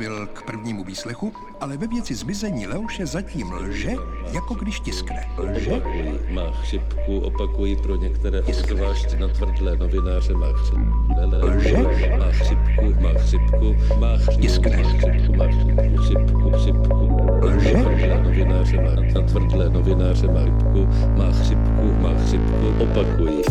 dostavil k prvnímu výslechu, ale ve věci zmizení Leoše zatím lže, jako když tiskne. Lže? Má chřipku, opakuji pro některé, obzvlášť na tvrdlé novináře, má chřipku, Lže? má chřipku, má chřipku, má chřipku, Tiskne. má chřipku, má chřipku, chřipku, chřipku, Lže? na tvrdlé novináře, má na tvrdlé novináře, má chřipku, má chřipku, má chřipku, opakuji.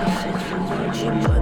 She put